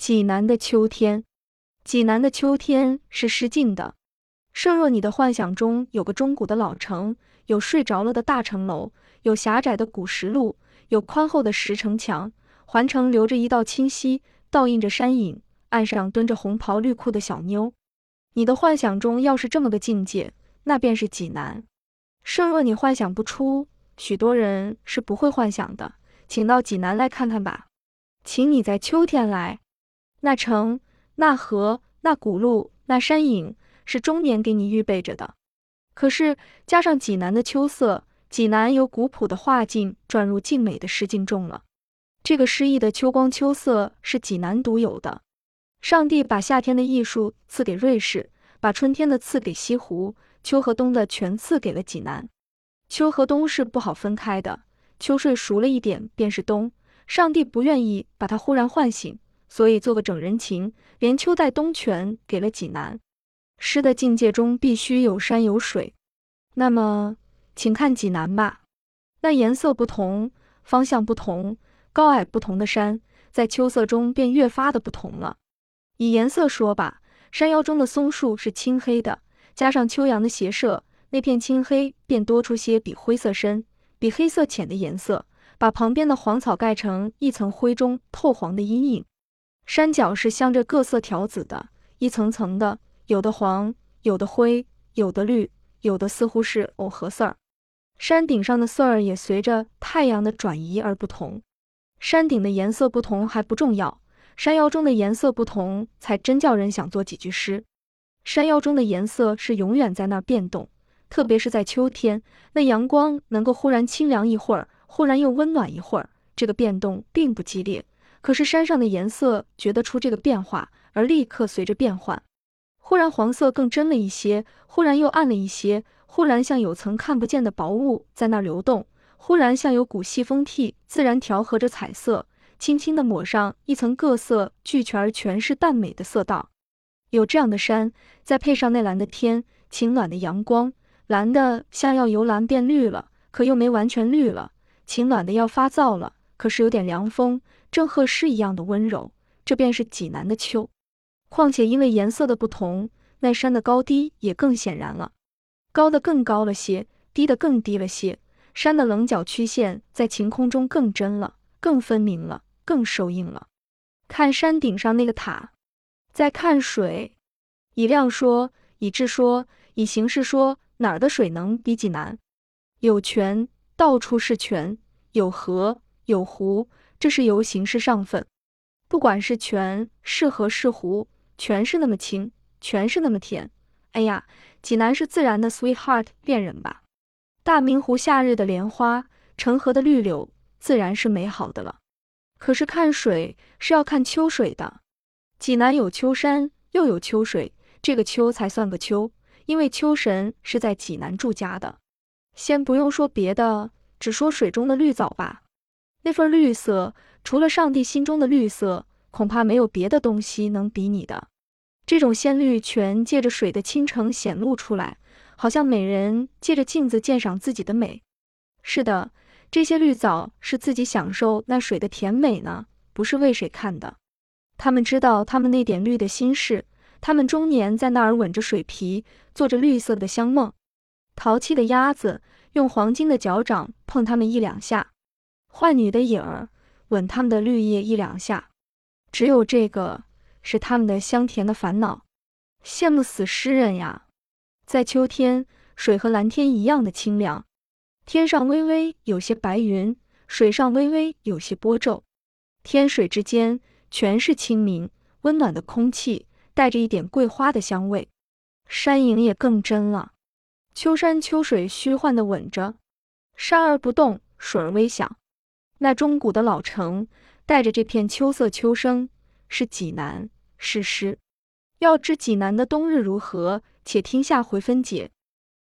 济南的秋天，济南的秋天是诗境的。设若你的幻想中有个中古的老城，有睡着了的大城楼，有狭窄的古石路，有宽厚的石城墙，环城流着一道清溪，倒映着山影，岸上蹲着红袍绿裤的小妞。你的幻想中要是这么个境界，那便是济南。设若你幻想不出，许多人是不会幻想的，请到济南来看看吧。请你在秋天来，那城、那河、那古路、那山影，是终年给你预备着的。可是加上济南的秋色，济南由古朴的画境转入静美的诗境中了。这个诗意的秋光秋色是济南独有的。上帝把夏天的艺术赐给瑞士，把春天的赐给西湖，秋和冬的全赐给了济南。秋和冬是不好分开的，秋睡熟了一点便是冬。上帝不愿意把它忽然唤醒，所以做个整人情，连秋带冬全给了济南。诗的境界中必须有山有水，那么请看济南吧。那颜色不同、方向不同、高矮不同的山，在秋色中便越发的不同了。以颜色说吧，山腰中的松树是青黑的，加上秋阳的斜射，那片青黑便多出些比灰色深、比黑色浅的颜色。把旁边的黄草盖成一层灰中透黄的阴影，山脚是镶着各色条子的，一层层的，有的黄，有的灰，有的绿，有的似乎是藕荷色儿。山顶上的色儿也随着太阳的转移而不同。山顶的颜色不同还不重要，山腰中的颜色不同才真叫人想做几句诗。山腰中的颜色是永远在那儿变动，特别是在秋天，那阳光能够忽然清凉一会儿。忽然又温暖一会儿，这个变动并不激烈，可是山上的颜色觉得出这个变化，而立刻随着变换。忽然黄色更真了一些，忽然又暗了一些，忽然像有层看不见的薄雾在那儿流动，忽然像有股细风替自然调和着彩色，轻轻地抹上一层各色俱全而全是淡美的色道。有这样的山，再配上那蓝的天，晴暖的阳光，蓝的像要由蓝变绿了，可又没完全绿了。晴暖的要发燥了，可是有点凉风，正合适一样的温柔。这便是济南的秋。况且因为颜色的不同，那山的高低也更显然了，高的更高了些，低的更低了些。山的棱角曲线在晴空中更真了，更分明了，更收映了。看山顶上那个塔，再看水。以量说，以质说，以形式说，哪儿的水能比济南？有泉。到处是泉，有河有湖，这是由形式上分。不管是泉是河是湖，全是那么清，全是那么甜。哎呀，济南是自然的 sweetheart 恋人吧？大明湖夏日的莲花，成河的绿柳，自然是美好的了。可是看水是要看秋水的。济南有秋山，又有秋水，这个秋才算个秋，因为秋神是在济南住家的。先不用说别的，只说水中的绿藻吧。那份绿色，除了上帝心中的绿色，恐怕没有别的东西能比拟的。这种鲜绿全借着水的倾城显露出来，好像美人借着镜子鉴赏自己的美。是的，这些绿藻是自己享受那水的甜美呢，不是为谁看的。他们知道他们那点绿的心事，他们终年在那儿吻着水皮，做着绿色的香梦。淘气的鸭子用黄金的脚掌碰它们一两下，坏女的影儿吻他们的绿叶一两下，只有这个是他们的香甜的烦恼。羡慕死诗人呀！在秋天，水和蓝天一样的清凉，天上微微有些白云，水上微微有些波皱，天水之间全是清明温暖的空气，带着一点桂花的香味，山影也更真了。秋山秋水虚幻的吻着，山而不动，水儿微响。那中古的老城，带着这片秋色秋声，是济南，是诗。要知济南的冬日如何，且听下回分解。